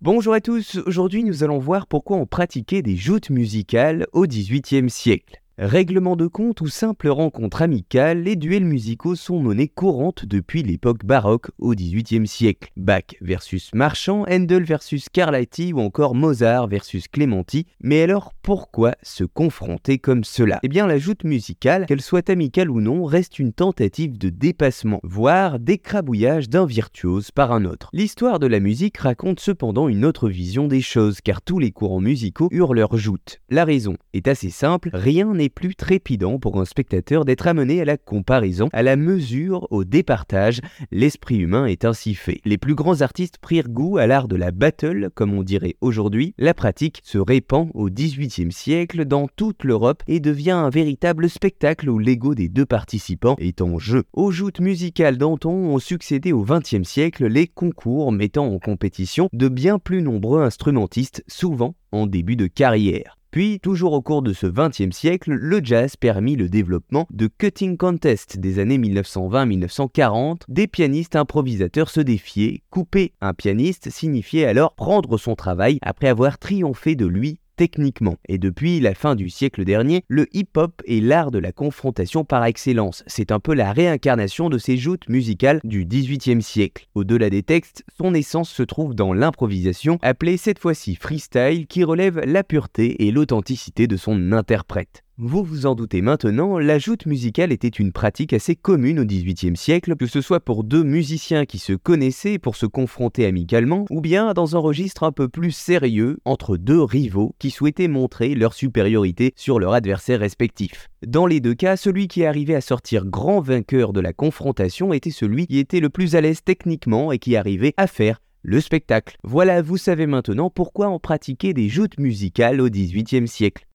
Bonjour à tous, aujourd'hui nous allons voir pourquoi on pratiquait des joutes musicales au XVIIIe siècle. Règlement de compte ou simple rencontre amicale, les duels musicaux sont monnaie courante depuis l'époque baroque au XVIIIe siècle. Bach versus Marchand, Handel versus Scarlatti ou encore Mozart versus Clementi. Mais alors pourquoi se confronter comme cela? Eh bien la joute musicale, qu'elle soit amicale ou non, reste une tentative de dépassement, voire d'écrabouillage d'un virtuose par un autre. L'histoire de la musique raconte cependant une autre vision des choses, car tous les courants musicaux eurent leur joute. La raison est assez simple, rien n'est plus trépidant pour un spectateur d'être amené à la comparaison, à la mesure, au départage. L'esprit humain est ainsi fait. Les plus grands artistes prirent goût à l'art de la battle, comme on dirait aujourd'hui. La pratique se répand au XVIIIe siècle dans toute l'Europe et devient un véritable spectacle où l'ego des deux participants est en jeu. Aux joutes musicales d'anton ont succédé au XXe siècle les concours mettant en compétition de bien plus nombreux instrumentistes, souvent en début de carrière. Puis, toujours au cours de ce XXe siècle, le jazz permit le développement de cutting contests des années 1920-1940. Des pianistes improvisateurs se défiaient. Couper un pianiste signifiait alors prendre son travail après avoir triomphé de lui techniquement. Et depuis la fin du siècle dernier, le hip-hop est l'art de la confrontation par excellence. C'est un peu la réincarnation de ces joutes musicales du XVIIIe siècle. Au-delà des textes, son essence se trouve dans l'improvisation, appelée cette fois-ci freestyle, qui relève la pureté et l'authenticité de son interprète. Vous vous en doutez maintenant, la joute musicale était une pratique assez commune au XVIIIe siècle, que ce soit pour deux musiciens qui se connaissaient pour se confronter amicalement, ou bien dans un registre un peu plus sérieux entre deux rivaux qui souhaitaient montrer leur supériorité sur leur adversaire respectif. Dans les deux cas, celui qui arrivait à sortir grand vainqueur de la confrontation était celui qui était le plus à l'aise techniquement et qui arrivait à faire le spectacle. Voilà, vous savez maintenant pourquoi on pratiquait des joutes musicales au XVIIIe siècle.